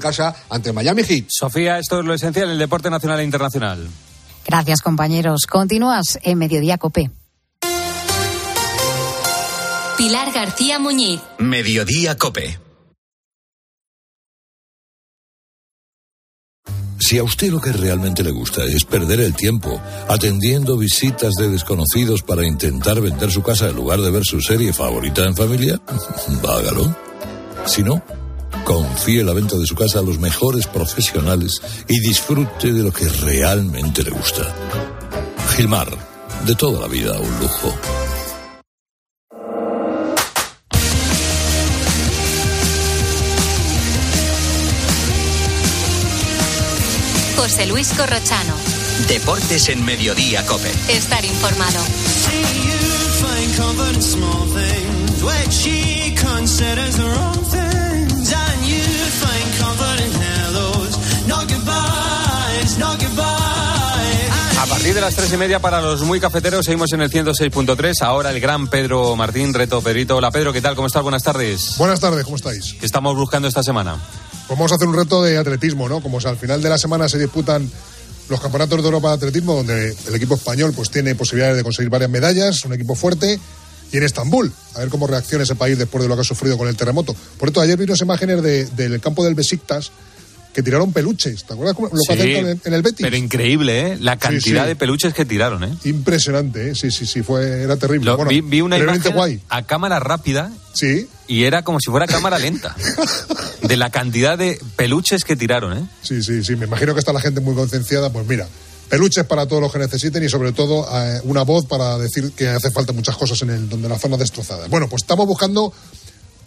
casa ante Miami Heat. Sofía, esto es lo esencial del deporte nacional e internacional. Gracias, compañeros. Continúas en Mediodía Copé. Pilar García Muñiz. Mediodía Cope. Si a usted lo que realmente le gusta es perder el tiempo atendiendo visitas de desconocidos para intentar vender su casa en lugar de ver su serie favorita en familia, hágalo. Si no, confíe la venta de su casa a los mejores profesionales y disfrute de lo que realmente le gusta. Gilmar, de toda la vida un lujo. José Luis Corrochano. Deportes en Mediodía Cope. Estar informado. A partir de las tres y media para los muy cafeteros seguimos en el 106.3. Ahora el gran Pedro Martín, reto Pedrito. Hola Pedro, ¿qué tal? ¿Cómo estás? Buenas tardes. Buenas tardes, ¿cómo estáis? ¿Qué estamos buscando esta semana? Pues vamos a hacer un reto de atletismo, ¿no? Como si al final de la semana se disputan los campeonatos de Europa de atletismo, donde el equipo español pues tiene posibilidades de conseguir varias medallas, un equipo fuerte, y en Estambul, a ver cómo reacciona ese país después de lo que ha sufrido con el terremoto. Por cierto, ayer vi unas imágenes de- del campo del Besiktas que tiraron peluches, ¿te acuerdas lo que con el- en el Betis? Pero increíble, ¿eh? La cantidad sí. de peluches que tiraron, ¿eh? Impresionante, ¿eh? sí, sí, sí, fue, era terrible. Lo- Bueno, vi, vi una imagen guay. a cámara rápida Sí, y era como si fuera cámara lenta. de la cantidad de peluches que tiraron, ¿eh? Sí, sí, sí. Me imagino que está la gente muy concienciada. Pues mira, peluches para todos los que necesiten y sobre todo eh, una voz para decir que hace falta muchas cosas en el donde la zona destrozada. Bueno, pues estamos buscando,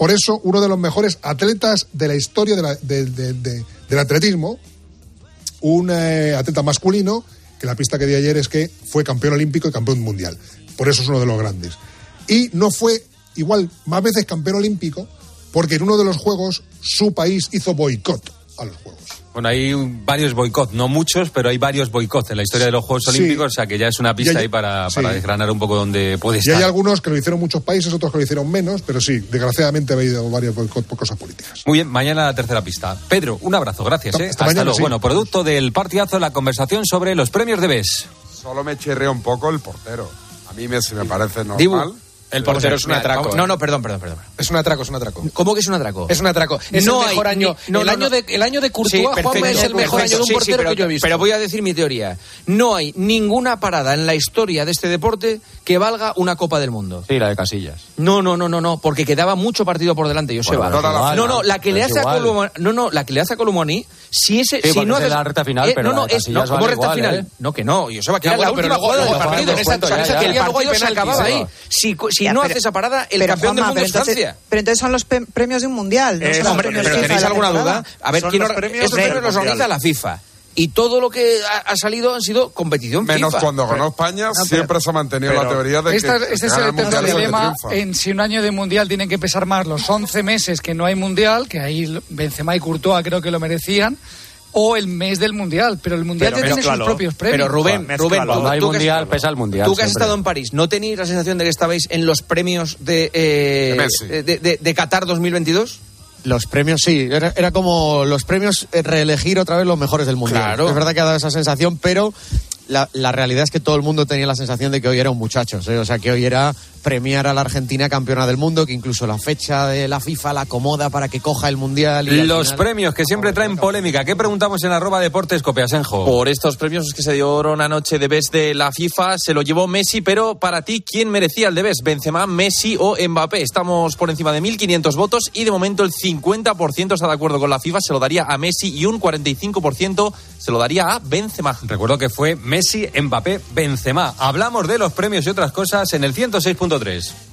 por eso, uno de los mejores atletas de la historia del atletismo, un eh, atleta masculino que la pista que di ayer es que fue campeón olímpico y campeón mundial. Por eso es uno de los grandes. Y no fue igual más veces campeón olímpico porque en uno de los juegos su país hizo boicot a los juegos. Bueno, hay varios boicots, no muchos, pero hay varios boicots en la historia de los Juegos Sí. Olímpicos, o sea que ya es una pista Y hay- ahí para, sí. desgranar un poco dónde puede Y estar. hay algunos que lo hicieron muchos países, otros que lo hicieron menos, pero sí, desgraciadamente ha habido varios boicot por cosas políticas. Muy bien, mañana la tercera pista. Pedro, un abrazo, gracias. Hasta- ¿eh? hasta mañana, luego. sí. Bueno, producto del partidazo, la conversación sobre los premios de BES. Solo me chirrea un poco el portero. A mí me, si me parece normal. Dibu, El portero es un atraco. vamos- No, no, perdón, perdón, perdón. Es un atraco, es un atraco. ¿Cómo que es un atraco? Es un atraco. Es No el mejor hay- año. ni- no, el, no, año no. De, el año de Courtois, Sí, Juanma, es el mejor perfecto. año de un Sí, sí, portero pero, que yo he visto. Pero voy a decir mi teoría. No hay ninguna parada en la historia de este deporte que valga una Copa del Mundo. Sí, la de Casillas. No, no, no, no, no, porque quedaba mucho partido por delante, Joseba. Bueno, igual, no, no, la que le hace a igual. Colomani, no, no, la que le hace a si ese, si no haces- la recta final, pero no, no, es, no, ¿cómo vale recta final? ¿eh? No, que no, Joseba, que era la última jugada del partido. que El partido penaltis, acababa ahí. Si, si Ya, no pero- hace esa parada, el pero, campeón del Juanma, mundo pero es entonces- Francia. Pero entonces son los premios de un mundial. No Eh, son hombre, pero FIFA ¿tenéis alguna temporada. duda? A ver, ¿quién los premios estos del premios los organiza la FIFA. Y todo lo que ha, salido han sido competición Menos FIFA. cuando ganó España, siempre se ha mantenido la teoría de que. Esta- que este es el el dilema en si un año de mundial tienen que pesar más los 11 meses que no hay mundial, que ahí Benzema y Courtois creo que lo merecían, o el mes del mundial. Pero el mundial Pero ya tiene sus propios premios. Pero Rubén, Rubén, Cuando hay tú que has- mundial, pesa el mundial. Tú que has siempre. estado en París, ¿no tenéis la sensación de que estabais en los premios de, eh, De de, de- de Qatar 2022? Los premios sí, era, era como los premios eh, reelegir otra vez los mejores del mundial. Claro. Es verdad que ha dado esa sensación, pero la, la realidad es que todo el mundo tenía la sensación de que hoy era un muchacho, ¿eh? o sea, que hoy era premiar a la Argentina campeona del mundo, que incluso la fecha de la FIFA la acomoda para que coja el mundial. Y Los final- premios que siempre traen polémica. ¿Qué preguntamos en arroba deportes copiasenjo? Por estos premios que se dieron anoche de best de la FIFA, se lo llevó Messi, pero para ti, ¿quién merecía el de best? ¿Benzema, Messi o Mbappé? Estamos por encima de 1.500 votos y de momento el 50% está de acuerdo con la FIFA, se lo daría a Messi y un 45% se lo daría a Benzema. Recuerdo que fue Messi, Mbappé, Benzema. Hablamos de los premios y otras cosas en el 106.3.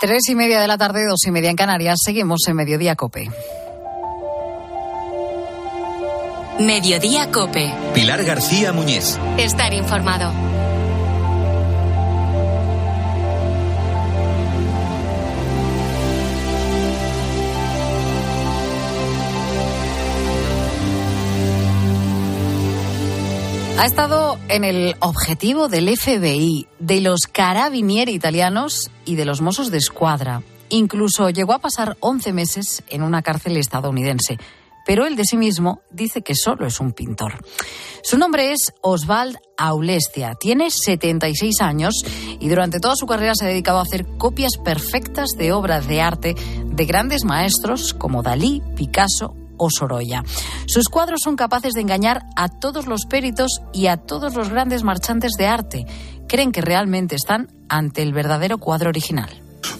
Tres y media de la tarde, dos y media en Canarias. Seguimos en Mediodía Cope. Mediodía Cope. Pilar García Muñiz. Estar informado. Ha estado en el objetivo del FBI, de los carabinieri italianos y de los Mossos de Escuadra. Incluso llegó a pasar 11 meses en una cárcel estadounidense. Pero él de sí mismo dice que solo es un pintor. Su nombre es Oswald Aulestia. Tiene 76 años y durante toda su carrera se ha dedicado a hacer copias perfectas de obras de arte de grandes maestros como Dalí, Picasso o Sorolla. Sus cuadros son capaces de engañar a todos los peritos y a todos los grandes marchantes de arte. Creen que realmente están ante el verdadero cuadro original.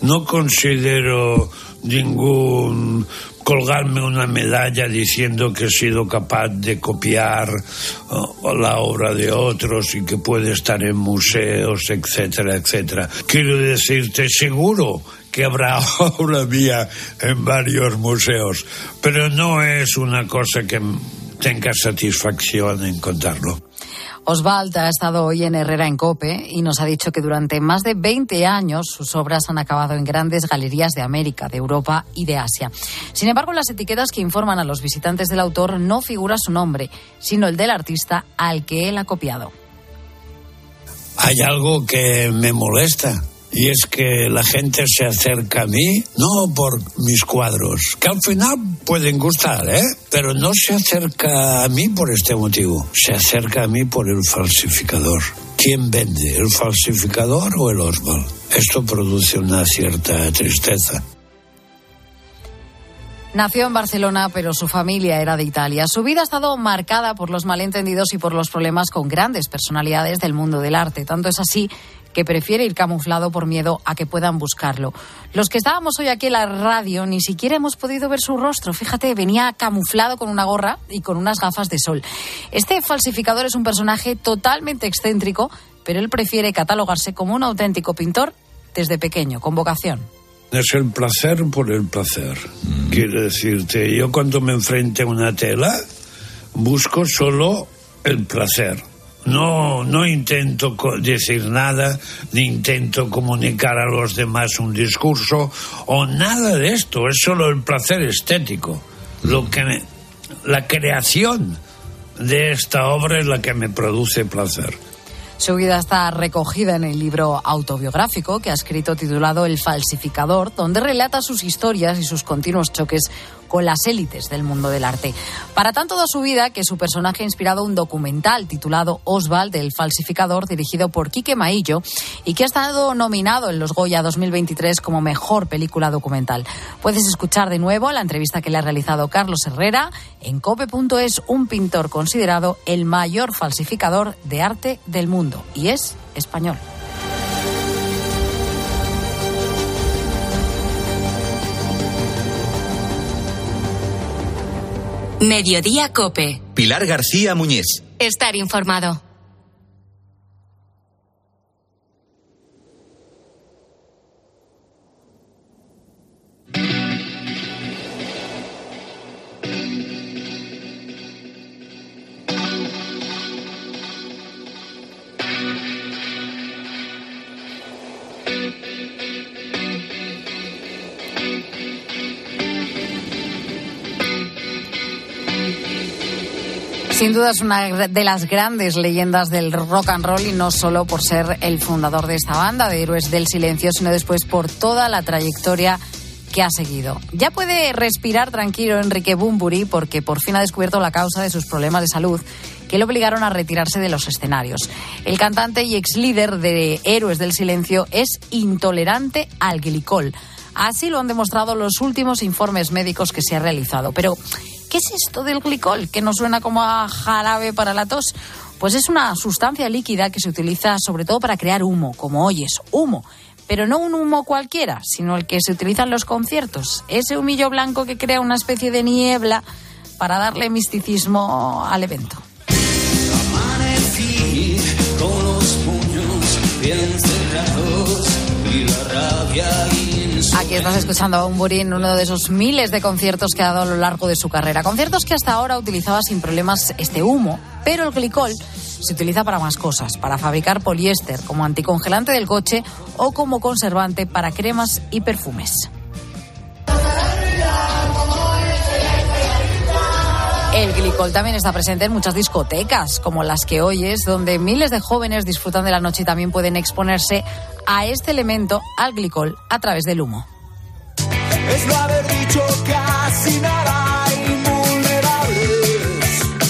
No considero ningún colgarme una medalla diciendo que he sido capaz de copiar uh, la obra de otros y que puede estar en museos, etcétera, etcétera. Quiero decirte, seguro que habrá obra mía en varios museos, pero no es una cosa que tenga satisfacción en contarlo. Oswald ha estado hoy en Herrera en Cope y nos ha dicho que durante más de 20 años sus obras han acabado en grandes galerías de América, de Europa y de Asia. Sin embargo, las etiquetas que informan a los visitantes del autor no figura su nombre, sino el del artista al que él ha copiado. Hay algo que me molesta y es que la gente se acerca a mí no por mis cuadros, que al final pueden gustar, ¿eh? Pero no se acerca a mí por este motivo, se acerca a mí por el falsificador. ¿Quién vende, el falsificador o el Oswald? Esto produce una cierta tristeza. Nació en Barcelona, pero su familia era de Italia. Su vida ha estado marcada por los malentendidos y por los problemas con grandes personalidades del mundo del arte. Tanto es así que prefiere ir camuflado por miedo a que puedan buscarlo. Los que estábamos hoy aquí en la radio ni siquiera hemos podido ver su rostro. Fíjate, venía camuflado con una gorra y con unas gafas de sol. Este falsificador es un personaje totalmente excéntrico, pero él prefiere catalogarse como un auténtico pintor desde pequeño, con vocación. Es el placer por el placer. Quiero decirte, yo cuando me enfrente a una tela, busco solo el placer. No, no intento decir nada, ni intento comunicar a los demás un discurso, o nada de esto, es solo el placer estético. Lo que me, la creación de esta obra es la que me produce placer. Su vida está recogida en el libro autobiográfico que ha escrito titulado El falsificador, donde relata sus historias y sus continuos choques con las élites del mundo del arte. Para tanto da su vida que su personaje ha inspirado un documental titulado Oswald, el falsificador, dirigido por Quique Maillo y que ha estado nominado en los Goya 2023 como mejor película documental. Puedes escuchar de nuevo la entrevista que le ha realizado Carlos Herrera en cope.es, un pintor considerado el mayor falsificador de arte del mundo y es español. Mediodía Cope. Pilar García Muñiz. Estar informado. Sin duda es una de las grandes leyendas del rock and roll y no solo por ser el fundador de esta banda de Héroes del Silencio, sino después por toda la trayectoria que ha seguido. Ya puede respirar tranquilo Enrique Bumburi porque por fin ha descubierto la causa de sus problemas de salud que le obligaron a retirarse de los escenarios. El cantante y ex líder de Héroes del Silencio es intolerante al glicol. Así lo han demostrado los últimos informes médicos que se han realizado. Pero, ¿qué es esto del glicol? Que nos suena como a jarabe para la tos. Pues es una sustancia líquida que se utiliza sobre todo para crear humo, como oyes, humo. Pero no un humo cualquiera, sino el que se utiliza en los conciertos. Ese humillo blanco que crea una especie de niebla para darle misticismo al evento. Amanecí con los puños bien cerrados y la rabia Aquí estás escuchando a Bumburi en uno de esos miles de conciertos que ha dado a lo largo de su carrera. Conciertos que hasta ahora utilizaba sin problemas este humo, pero el glicol se utiliza para más cosas, para fabricar poliéster como anticongelante del coche o como conservante para cremas y perfumes. El glicol también está presente en muchas discotecas, como las que oyes, donde miles de jóvenes disfrutan de la noche y también pueden exponerse a este elemento, al glicol, a través del humo. Es no haber dicho casi nada invulnerables.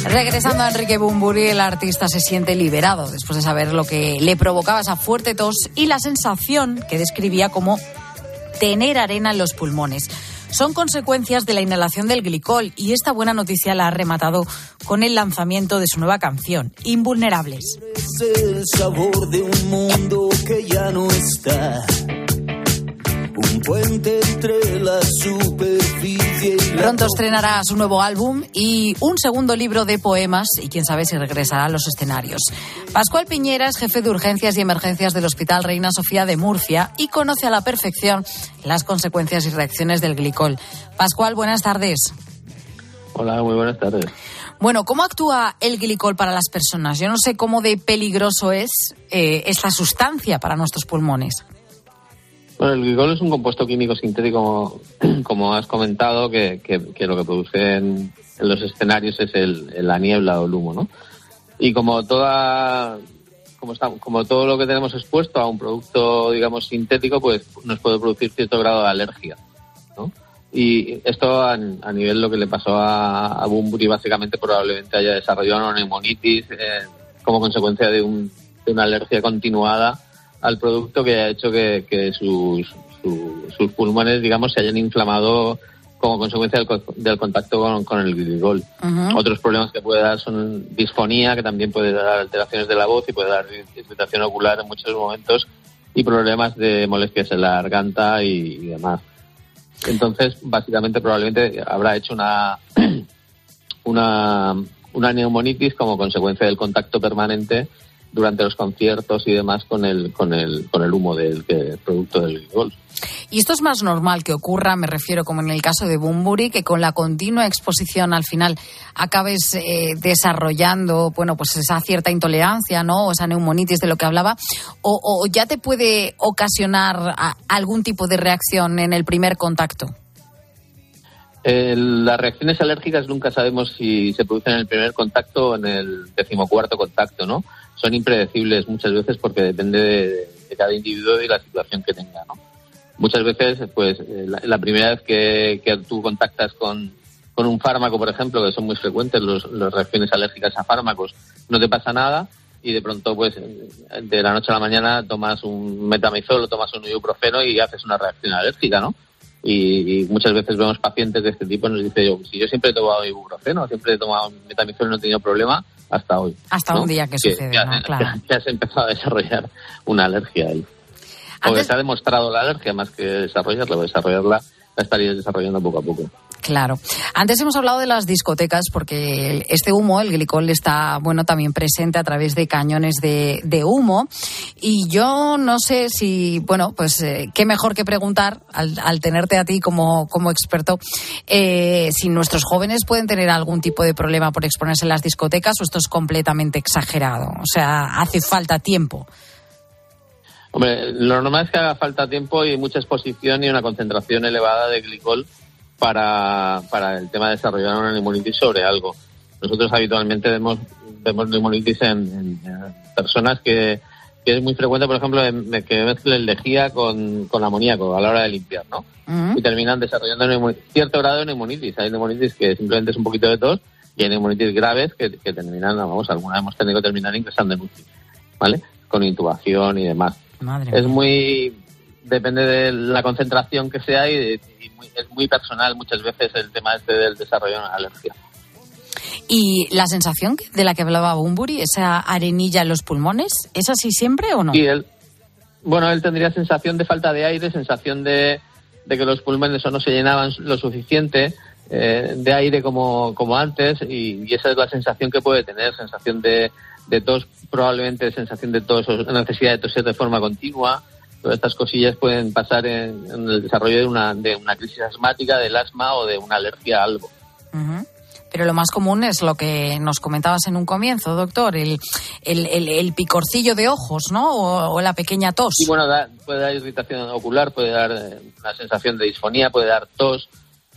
Regresando a Enrique Bumburi, el artista se siente liberado después de saber lo que le provocaba esa fuerte tos y la sensación que describía como tener arena en los pulmones son consecuencias de la inhalación del glicol y esta buena noticia la ha rematado con el lanzamiento de su nueva canción, Invulnerables. Es el sabor de un mundo Un puente entre la superficie y la Pronto estrenará su nuevo álbum y un segundo libro de poemas y quién sabe si regresará a los escenarios. Pascual Piñera es jefe de urgencias y emergencias del Hospital Reina Sofía de Murcia y conoce a la perfección las consecuencias y reacciones del glicol. Pascual, buenas tardes. Hola, muy buenas tardes. Bueno, ¿cómo actúa el glicol para las personas? Yo no sé cómo de peligroso es eh, esta sustancia para nuestros pulmones. Bueno, el glicol es un compuesto químico sintético, como, has comentado, que, lo que produce en, en los escenarios es el, la niebla o el humo, ¿no? Y como toda, como, está, como todo lo que tenemos expuesto a un producto, digamos, sintético, pues nos puede producir cierto grado de alergia, ¿no? Y esto a, a nivel lo que le pasó a, a Bumburi, básicamente probablemente haya desarrollado una neumonitis eh, como consecuencia de, un, de una alergia continuada al producto que ha hecho que, que sus, su- sus pulmones, digamos, se hayan inflamado como consecuencia del, del contacto con, con el glicol. Otros problemas que puede dar son disfonía, que también puede dar alteraciones de la voz y puede dar irritación ocular en muchos momentos y problemas de molestias en la garganta y, y demás. Entonces, básicamente, probablemente habrá hecho una, una, una neumonitis como consecuencia del contacto permanente durante los conciertos y demás con el, con el, con el humo del producto del glicol. Y esto es más normal que ocurra, me refiero como en el caso de Bumburi, que con la continua exposición al final acabes eh, desarrollando, bueno, pues esa cierta intolerancia, ¿no? O esa neumonitis de lo que hablaba, o, o ya te puede ocasionar algún tipo de reacción en el primer contacto. Eh, las reacciones alérgicas nunca sabemos si se producen en el primer contacto o en el decimocuarto contacto, ¿no? Son impredecibles muchas veces porque depende de, de cada individuo y la situación que tenga, ¿no? Muchas veces, pues, eh, la, la primera vez que, que tú contactas con, con un fármaco, por ejemplo, que son muy frecuentes los, las reacciones alérgicas a fármacos, no te pasa nada y de pronto, pues, de la noche a la mañana tomas un metamizol o tomas un ibuprofeno y haces una reacción alérgica, ¿no? Y, y muchas veces vemos pacientes de este tipo y nos dice yo, si yo siempre he tomado ibuprofeno, siempre he tomado metamizol y no he tenido problema hasta hoy. Hasta ¿no? un día que sucede, ya, ¿no? Claro. ya has empezado a desarrollar una alergia ahí. Porque se ha demostrado la alergia más que desarrollarla, desarrollarla la estarías desarrollando poco a poco. Claro. Antes hemos hablado de las discotecas porque este humo, el glicol, está bueno también presente a través de cañones de, de humo. Y yo no sé si, bueno, pues eh, qué mejor que preguntar al, al tenerte a ti como, como experto eh, si nuestros jóvenes pueden tener algún tipo de problema por exponerse en las discotecas o esto es completamente exagerado. O sea, hace falta tiempo. Hombre, lo normal es que haga falta tiempo y mucha exposición y una concentración elevada de glicol para, para el tema de desarrollar una neumonitis sobre algo. Nosotros habitualmente vemos, vemos neumonitis en, en, personas que, que es muy frecuente, por ejemplo, en- que mezclen lejía con, con amoníaco a la hora de limpiar, ¿no? y terminan desarrollando cierto grado de neumonitis. Hay neumonitis que simplemente es un poquito de tos y hay neumonitis graves que, que terminan, vamos, alguna hemos tenido que terminar ingresando en UCI, ¿vale? Con intubación y demás. Madre Es muy, depende de la concentración que sea y, de- y muy- es muy personal muchas veces el tema este del desarrollo de una alergia. Y la sensación de la que hablaba Bumburi, esa arenilla en los pulmones, ¿es así siempre o no? Y él, bueno, él tendría sensación de falta de aire, sensación de, de que los pulmones o no se llenaban lo suficiente eh, de aire como, como antes y, y esa es la sensación que puede tener, sensación de, de tos, probablemente sensación de tos o necesidad de toser de forma continua, todas estas cosillas pueden pasar en, en el desarrollo de una, de una crisis asmática, del asma o de una alergia a algo. Pero lo más común es lo que nos comentabas en un comienzo, doctor, el, el, el- el picorcillo de ojos, ¿no? O, o la pequeña tos. Y bueno, da- puede dar irritación ocular, puede dar eh, una sensación de disfonía, puede dar tos,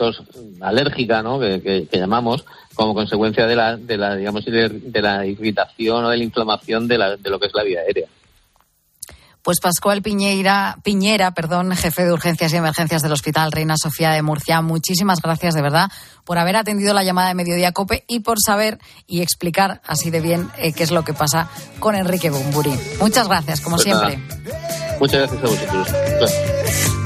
tos alérgica, ¿no? Que, que- que llamamos, como consecuencia de la, de la digamos, de, de la irritación o de la inflamación de, la, de lo que es la vía aérea. Pues Pascual Piñeira, Piñera, perdón, jefe de urgencias y emergencias del Hospital Reina Sofía de Murcia, muchísimas gracias de verdad por haber atendido la llamada de Mediodía Cope y por saber y explicar así de bien eh, qué es lo que pasa con Enrique Bumburi. Muchas gracias, como Pues nada. siempre. Muchas gracias a vosotros. Claro.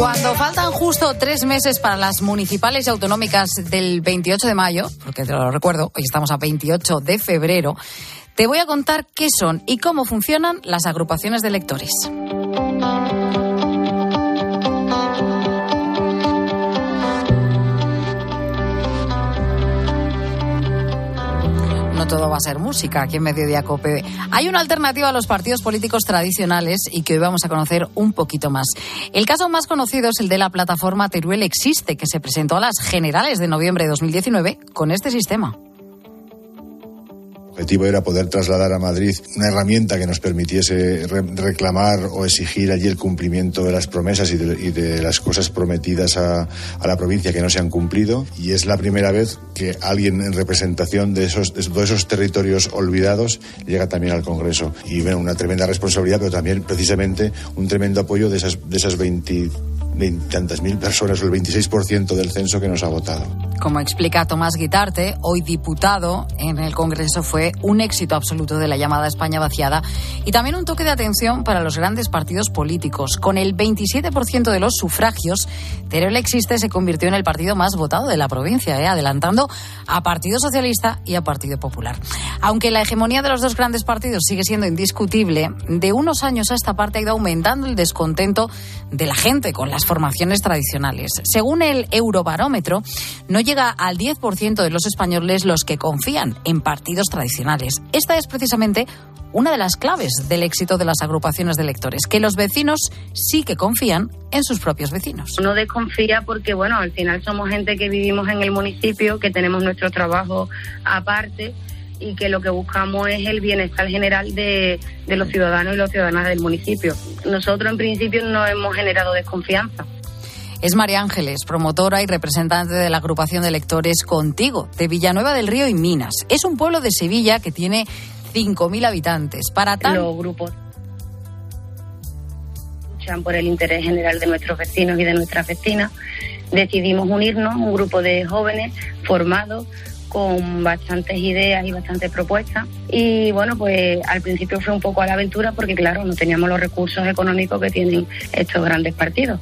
Cuando faltan justo tres meses para las municipales y autonómicas del 28 de mayo, porque te lo recuerdo, hoy estamos a 28 de febrero, te voy a contar qué son y cómo funcionan las agrupaciones de electores. Todo va a ser música aquí en Mediodía Cope. Hay una alternativa a los partidos políticos tradicionales y que hoy vamos a conocer un poquito más. El caso más conocido es el de la plataforma Teruel Existe, que se presentó a las generales de noviembre de 2019 con este sistema. El objetivo era poder trasladar a Madrid una herramienta que nos permitiese re- reclamar o exigir allí el cumplimiento de las promesas y de, las cosas prometidas a, a la provincia que no se han cumplido. Y es la primera vez que alguien en representación de esos, de esos territorios olvidados llega también al Congreso. Y bueno, una tremenda responsabilidad, pero también precisamente un tremendo apoyo de esas, de esas 20, 20 tantas mil personas, o el 26% del censo que nos ha votado. Como explica Tomás Guitarte, hoy diputado en el Congreso, fue un éxito absoluto de la llamada España vaciada y también un toque de atención para los grandes partidos políticos. Con el 27% de los sufragios, Teruel Existe se convirtió en el partido más votado de la provincia, ¿eh? adelantando a Partido Socialista y a Partido Popular. Aunque la hegemonía de los dos grandes partidos sigue siendo indiscutible, de unos años a esta parte ha ido aumentando el descontento de la gente con las formaciones tradicionales. Según el Eurobarómetro, no llega al 10% de los españoles los que confían en partidos tradicionales. Esta es precisamente una de las claves del éxito de las agrupaciones de electores, que los vecinos sí que confían en sus propios vecinos. Uno desconfía porque, bueno, al final somos gente que vivimos en el municipio, que tenemos nuestro trabajo aparte y que lo que buscamos es el bienestar general de, de los ciudadanos y las ciudadanas del municipio. Nosotros, en principio, no hemos generado desconfianza. Es María Ángeles, promotora y representante de la agrupación de electores Contigo, de Villanueva del Río y Minas. Es un pueblo de Sevilla que tiene 5.000 habitantes. Para tan... Los grupos luchan por el interés general de nuestros vecinos y de nuestras vecinas. Decidimos unirnos, un grupo de jóvenes formados con bastantes ideas y bastantes propuestas. Y bueno, pues al principio fue un poco a la aventura porque claro, no teníamos los recursos económicos que tienen estos grandes partidos.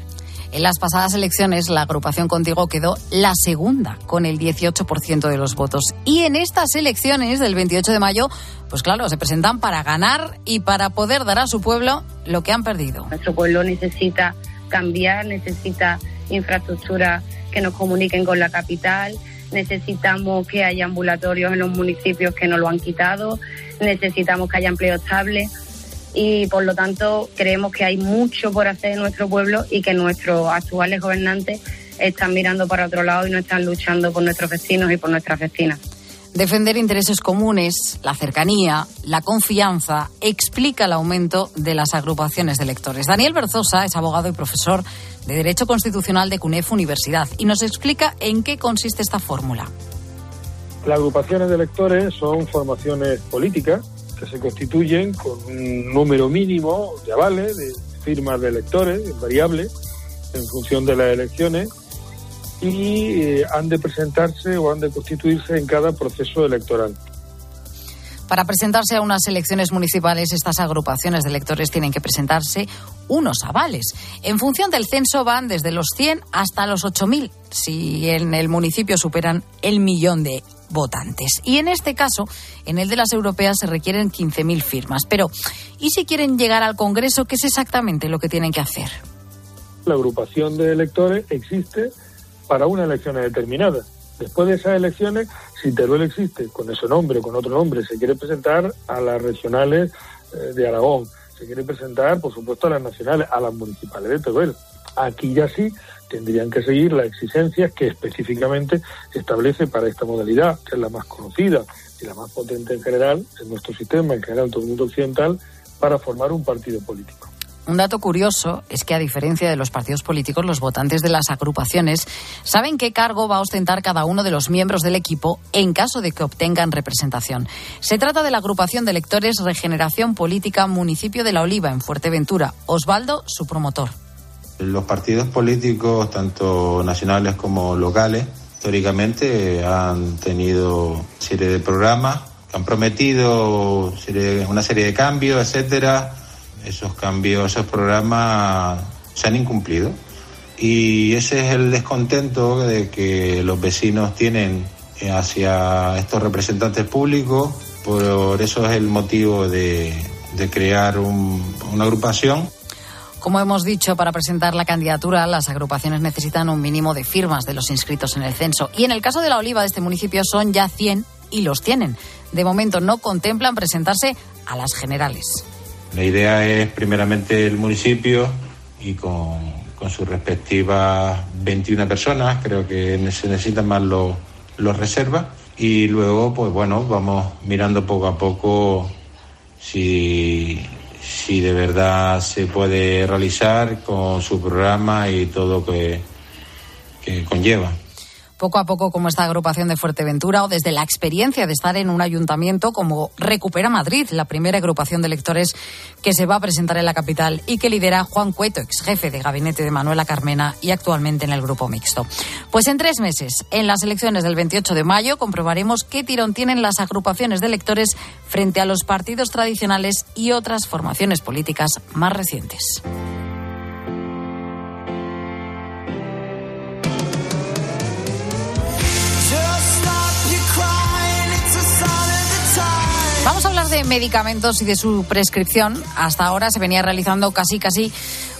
En las pasadas elecciones, la agrupación Contigo quedó la segunda, con el 18% de los votos. Y en estas elecciones del 28 de mayo, pues claro, se presentan para ganar y para poder dar a su pueblo lo que han perdido. Nuestro pueblo necesita cambiar, necesita infraestructuras que nos comuniquen con la capital, necesitamos que haya ambulatorios en los municipios que nos lo han quitado, necesitamos que haya empleo estable y por lo tanto creemos que hay mucho por hacer en nuestro pueblo y que nuestros actuales gobernantes están mirando para otro lado y no están luchando por nuestros vecinos y por nuestras vecinas. Defender intereses comunes, la cercanía, la confianza, explica el aumento de las agrupaciones de electores. Daniel Berzosa es abogado y profesor de Derecho Constitucional de CUNEF Universidad y nos explica en qué consiste esta fórmula. Las agrupaciones de electores son formaciones políticas que se constituyen con un número mínimo de avales, de firmas de electores, variable, en función de las elecciones, y eh, han de presentarse o han de constituirse en cada proceso electoral. Para presentarse a unas elecciones municipales, estas agrupaciones de electores tienen que presentarse unos avales. En función del censo van desde los 100 hasta los 8.000, si en el municipio superan el millón de votantes. Y en este caso, en el de las europeas, se requieren 15.000 firmas. Pero, ¿y si quieren llegar al Congreso, qué es exactamente lo que tienen que hacer? La agrupación de electores existe para una elección determinada. Después de esas elecciones, si Teruel existe con ese nombre o con otro nombre, se quiere presentar a las regionales eh, de Aragón, se quiere presentar, por supuesto, a las nacionales, a las municipales de Teruel. Aquí ya sí tendrían que seguir las exigencias que específicamente establece para esta modalidad, que es la más conocida y la más potente en general, en nuestro sistema, en general en todo el mundo occidental, para formar un partido político. Un dato curioso es que, a diferencia de los partidos políticos, los votantes de las agrupaciones saben qué cargo va a ostentar cada uno de los miembros del equipo en caso de que obtengan representación. Se trata de la agrupación de electores Regeneración Política Municipio de La Oliva, en Fuerteventura. Osvaldo, su promotor. Los partidos políticos, tanto nacionales como locales, históricamente han tenido serie de programas han prometido una serie de cambios, etcétera esos cambios, esos programas se han incumplido. Y ese es el descontento de que los vecinos tienen hacia estos representantes públicos. Por eso es el motivo de, crear una agrupación. Como hemos dicho, para presentar la candidatura, las agrupaciones necesitan un mínimo de firmas de los inscritos en el censo. Y en el caso de la Oliva de este municipio son ya 100 y los tienen. De momento no contemplan presentarse a las generales. La idea es primeramente el municipio y con, sus respectivas 21 personas, creo que se necesitan más los, reservas. Y luego, pues bueno, vamos mirando poco a poco si, si de verdad se puede realizar con su programa y todo que, que conlleva poco a poco como esta agrupación de Fuerteventura o desde la experiencia de estar en un ayuntamiento como Recupera Madrid, la primera agrupación de electores que se va a presentar en la capital y que lidera Juan Cueto, ex jefe de gabinete de Manuela Carmena y actualmente en el grupo mixto. Pues en tres meses, en las elecciones del 28 de mayo, comprobaremos qué tirón tienen las agrupaciones de electores frente a los partidos tradicionales y otras formaciones políticas más recientes. De medicamentos y de su prescripción. Hasta ahora se venía realizando casi, casi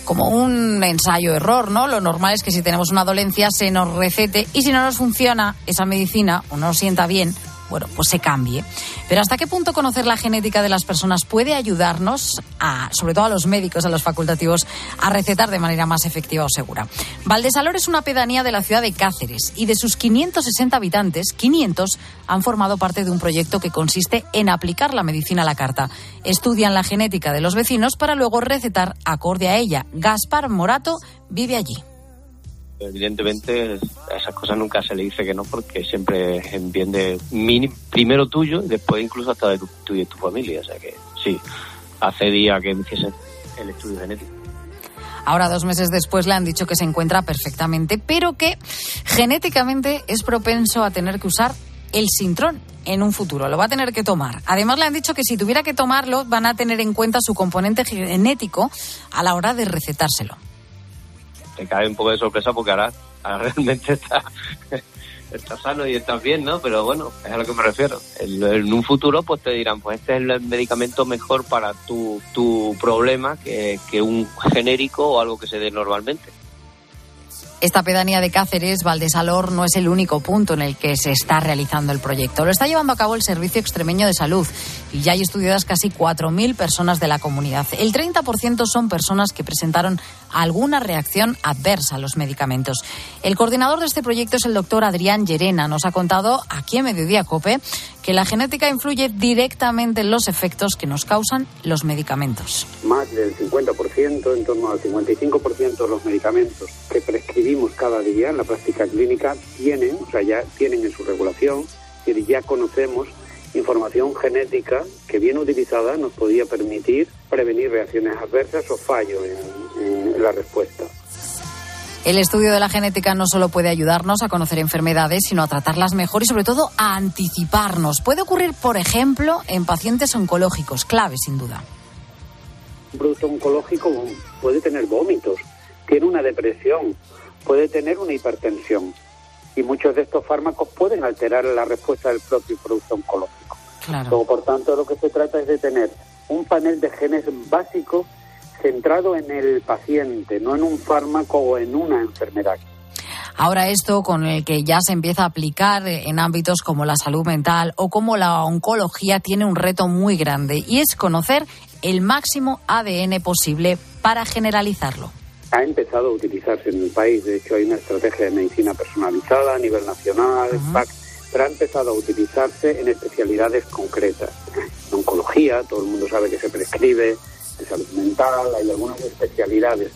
como un ensayo error, ¿no? Lo normal es que si tenemos una dolencia se nos recete y si no nos funciona esa medicina o no nos sienta bien, bueno, pues se cambie. Pero ¿hasta qué punto conocer la genética de las personas puede ayudarnos, a, sobre todo a los médicos, a los facultativos, a recetar de manera más efectiva o segura? Valdesalor es una pedanía de la ciudad de Cáceres y de sus 560 habitantes, 500 han formado parte de un proyecto que consiste en aplicar la medicina a la carta. Estudian la genética de los vecinos para luego recetar acorde a ella. Gaspar Morato vive allí. Evidentemente a esas cosas nunca se le dice que no porque siempre es en bien de primero tuyo y después incluso hasta de tu, y de tu familia. O sea que sí, hace día que me hiciese el estudio genético. Ahora, dos meses después, le han dicho que se encuentra perfectamente, pero que genéticamente es propenso a tener que usar el sintrón en un futuro. Lo va a tener que tomar. Además, le han dicho que si tuviera que tomarlo, van a tener en cuenta su componente genético a la hora de recetárselo te cae un poco de sorpresa porque ahora, realmente está, está sano y estás bien, ¿no? Pero bueno, es a lo que me refiero. En, un futuro pues te dirán, pues este es el medicamento mejor para tu, tu problema que, que un genérico o algo que se dé normalmente. Esta pedanía de Cáceres, Valdesalor, no es el único punto en el que se está realizando el proyecto. Lo está llevando a cabo el Servicio Extremeño de Salud y ya hay estudiadas casi 4.000 personas de la comunidad. El 30% son personas que presentaron alguna reacción adversa a los medicamentos. El coordinador de este proyecto es el doctor Adrián Llerena. Nos ha contado aquí en Mediodía Cope que la genética influye directamente en los efectos que nos causan los medicamentos. Más del 50%, en torno al 55% de los medicamentos que prescribimos cada día en la práctica clínica tienen, o sea, ya tienen en su regulación, y ya conocemos información genética que bien utilizada nos podía permitir prevenir reacciones adversas o fallos en, en la respuesta. El estudio de la genética no solo puede ayudarnos a conocer enfermedades, sino a tratarlas mejor y sobre todo a anticiparnos. Puede ocurrir, por ejemplo, en pacientes oncológicos, clave sin duda. Un producto oncológico puede tener vómitos, tiene una depresión, puede tener una hipertensión y muchos de estos fármacos pueden alterar la respuesta del propio producto oncológico. Claro. por tanto, lo que se trata es de tener un panel de genes básicos centrado en el paciente, no en un fármaco o en una enfermedad. Ahora esto con el que ya se empieza a aplicar en ámbitos como la salud mental o como la oncología tiene un reto muy grande y es conocer el máximo ADN posible para generalizarlo. Ha empezado a utilizarse en el país, de hecho hay una estrategia de medicina personalizada a nivel nacional, PAC, pero ha empezado a utilizarse en especialidades concretas. En oncología, todo el mundo sabe que se prescribe, salud mental, hay algunas especialidades.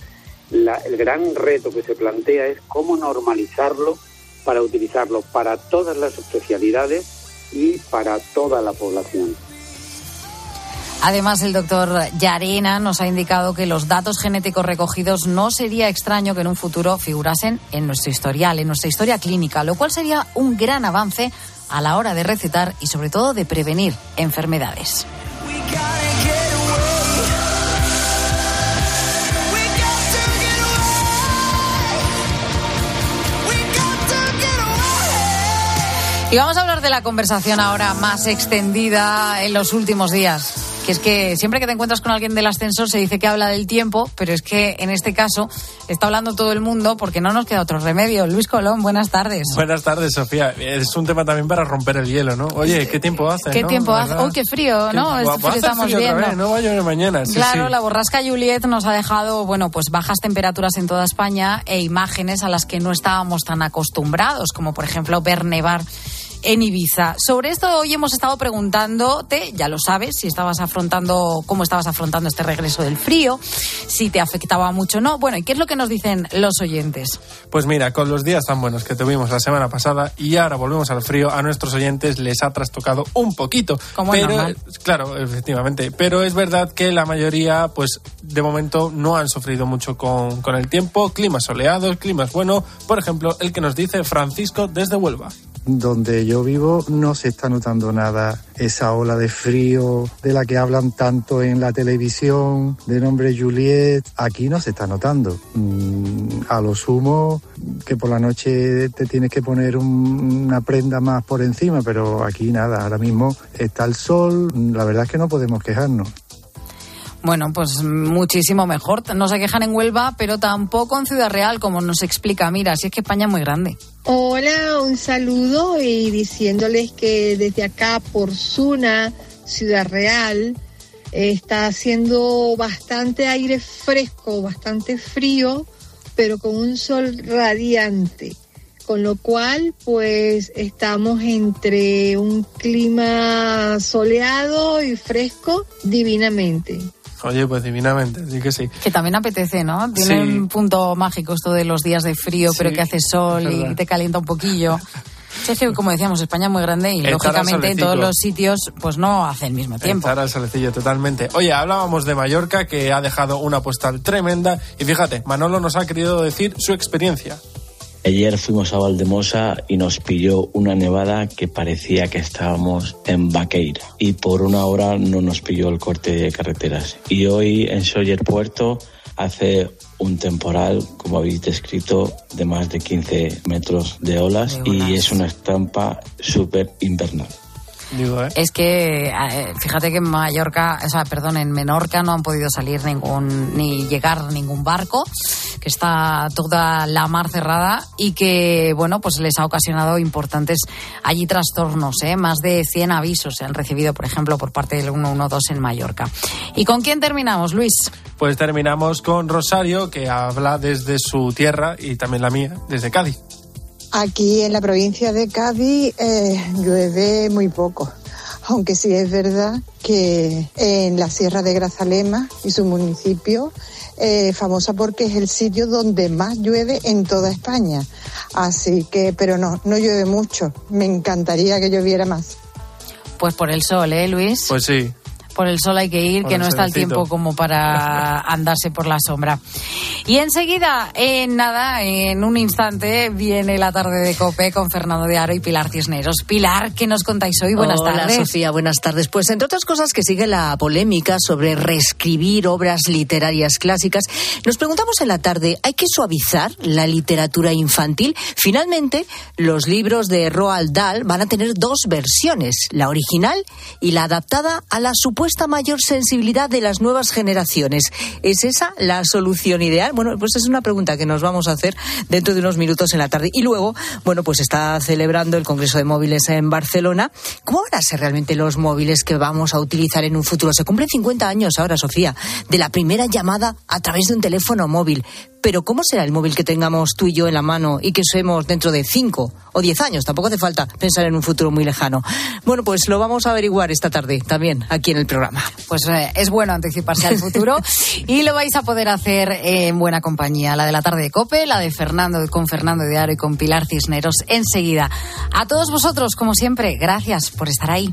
El gran reto que se plantea es cómo normalizarlo para utilizarlo para todas las especialidades y para toda la población. Además, el doctor Yarena nos ha indicado que los datos genéticos recogidos no sería extraño que en un futuro figurasen en nuestro historial, en nuestra historia clínica, lo cual sería un gran avance a la hora de recetar y sobre todo de prevenir enfermedades. Y vamos a hablar de la conversación ahora más extendida en los últimos días. Que es que siempre que te encuentras con alguien del ascensor se dice que habla del tiempo, pero es que en este caso está hablando todo el mundo porque no nos queda otro remedio. Luis Colón, buenas tardes. Buenas tardes, Sofía. Es un tema también para romper el hielo, ¿no? Oye, ¿qué tiempo hace? ¿Qué no? tiempo hace? ¡Uy, qué frío! ¿no? Va a frío hacer estamos frío otra viendo. vez, no va a llover mañana. Sí, claro, sí. la borrasca Juliet nos ha dejado, bueno, pues bajas temperaturas en toda España e imágenes a las que no estábamos tan acostumbrados, como por ejemplo ver nevar en Ibiza. Sobre esto hoy hemos estado preguntándote, ya lo sabes, si estabas afrontando, cómo estabas afrontando este regreso del frío, si te afectaba mucho o no. Bueno, ¿y qué es lo que nos dicen los oyentes? Pues mira, con los días tan buenos que tuvimos la semana pasada y ahora volvemos al frío, a nuestros oyentes les ha trastocado un poquito. Como pero, normal. Claro, efectivamente. Pero es verdad que la mayoría, pues de momento no han sufrido mucho con, con el tiempo. Climas soleados, climas buenos. Por ejemplo, el que nos dice Francisco desde Huelva. Donde yo vivo no se está notando nada esa ola de frío de la que hablan tanto en la televisión, de nombre Juliet, aquí no se está notando. Mm, a lo sumo que por la noche te tienes que poner un- una prenda más por encima, pero aquí nada, ahora mismo está el sol, la verdad es que no podemos quejarnos. Bueno, pues muchísimo mejor. No se quejan en Huelva, pero tampoco en Ciudad Real, como nos explica. Mira, si es que España es muy grande. Hola, un saludo y diciéndoles que desde acá por Zuna, Ciudad Real, está haciendo bastante aire fresco, bastante frío, pero con un sol radiante. Con lo cual, pues estamos entre un clima soleado y fresco divinamente. Oye, pues divinamente, sí que sí. Que también apetece, ¿no? Tiene Sí. un punto mágico esto de los días de frío, pero Sí, que hace sol y te calienta un poquillo. Sí, es que, como decíamos, España es muy grande y Estar lógicamente en todos los sitios pues no hace el mismo tiempo. Estar al solecillo totalmente. Oye, hablábamos de Mallorca, que ha dejado una postal tremenda. Y fíjate, Manolo nos ha querido decir su experiencia. Ayer fuimos a Valdemosa y nos pilló una nevada que parecía que estábamos en Vaqueira. Y por una hora no nos pilló el corte de carreteras. Y hoy en Sóller Puerto hace un temporal, como habéis descrito, de más de 15 metros de olas, De olas. y es una estampa súper invernal. Digo, ¿eh? Es que, eh, fíjate que en Mallorca, o sea, perdón, en Menorca no han podido salir ningún, ni llegar ningún barco, que está toda la mar cerrada y que, bueno, pues les ha ocasionado importantes allí trastornos, ¿eh? Más de 100 avisos se han recibido, por ejemplo, por parte del 112 en Mallorca. ¿Y con quién terminamos, Luis? Pues terminamos con Rosario, que habla desde su tierra y también la mía, desde Cádiz. Aquí en la provincia de Cádiz eh, llueve muy poco, aunque sí es verdad que en la Sierra de Grazalema y su municipio, eh, famosa porque es el sitio donde más llueve en toda España. Así que, pero no, no llueve mucho. Me encantaría que lloviera más. Pues por el sol, ¿eh, Luis? Pues sí. Por el sol hay que ir, Por que no está el tiempo como para andarse por la sombra. Y enseguida, en nada, en un instante, viene la tarde de Cope con Fernando de Aro y Pilar Cisneros. Pilar, ¿qué nos contáis hoy? Buenas Hola, tardes. Sofía, buenas tardes. Pues entre otras cosas que sigue la polémica sobre reescribir obras literarias clásicas, nos preguntamos en la tarde, ¿hay que suavizar la literatura infantil? Finalmente, los libros de Roald Dahl van a tener dos versiones, la original y la adaptada a la supuesta supuesta mayor sensibilidad de las nuevas generaciones. ¿Es esa la solución ideal? Bueno, pues es una pregunta que nos vamos a hacer dentro de unos minutos en la tarde. Y luego, bueno, pues está celebrando el Congreso de Móviles en Barcelona. ¿Cómo van a ser realmente los móviles que vamos a utilizar en un futuro? Se cumplen 50 años ahora, Sofía, de la primera llamada a través de un teléfono móvil. Pero ¿cómo será el móvil que tengamos tú y yo en la mano y que usemos dentro de 5 o 10 años? Tampoco hace falta pensar en un futuro muy lejano. Bueno, pues lo vamos a averiguar esta tarde también aquí en el programa. Pues eh, es bueno anticiparse al futuro y lo vais a poder hacer en buena compañía. La de la tarde de Cope, la de Fernando con Fernando de Aro y con Pilar Cisneros enseguida. A todos vosotros, como siempre, gracias por estar ahí.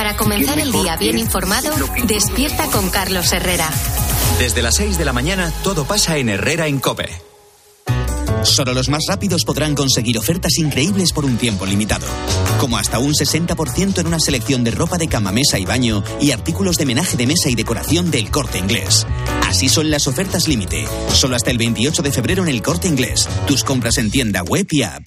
Para comenzar el día bien informado, despierta con Carlos Herrera. Desde las 6 de la mañana, todo pasa en Herrera en Cope. Solo los más rápidos podrán conseguir ofertas increíbles por un tiempo limitado. Como hasta un 60% en una selección de ropa de cama, mesa y baño y artículos de menaje de mesa y decoración del corte inglés. Así son las ofertas límite. Solo hasta el 28 de febrero en el corte inglés. Tus compras en tienda web y app.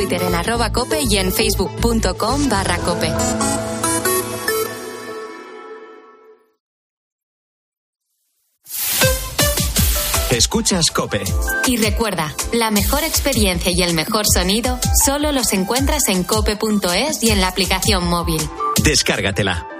Twitter en arroba cope y en facebook.com barra cope. Escuchas Cope. Y recuerda, la mejor experiencia y el mejor sonido solo los encuentras en cope.es y en la aplicación móvil. Descárgatela.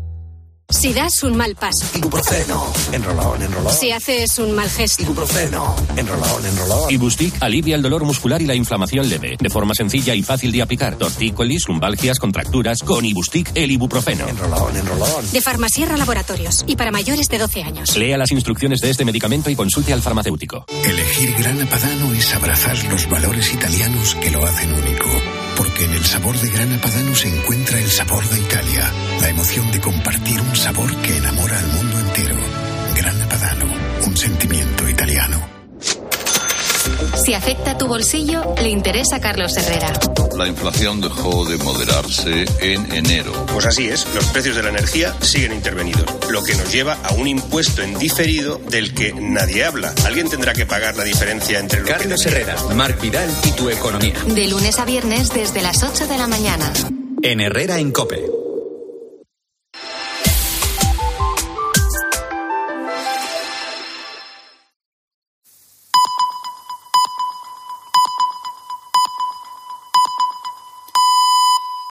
Si das un mal paso. Ibuprofeno. Enrolón, enrolón. Si haces un mal gesto. Ibuprofeno. Enrolón, enrolón. Ibustic alivia el dolor muscular y la inflamación leve. De forma sencilla y fácil de aplicar. Tortícolis, lumbalgias, contracturas. Con Ibustic, el ibuprofeno. Enrolón, enrolón. De Farmasierra Laboratorios. Y para mayores de 12 años. Lea las instrucciones de este medicamento y consulte al farmacéutico. Elegir Grana Padano es abrazar los valores italianos que lo hacen único. En el sabor de Grana Padano se encuentra el sabor de Italia, la emoción de compartir un sabor que enamora al mundo entero. Grana Padano, un sentimiento italiano. Si afecta tu bolsillo, le interesa a Carlos Herrera. La inflación dejó de moderarse en enero. Pues así es, los precios de la energía siguen intervenidos, lo que nos lleva a un impuesto en diferido del que nadie habla. Alguien tendrá que pagar la diferencia entre lo Carlos Herrera, Marc Vidal y tu economía. De lunes a viernes desde las 8 de la mañana. En Herrera en Cope.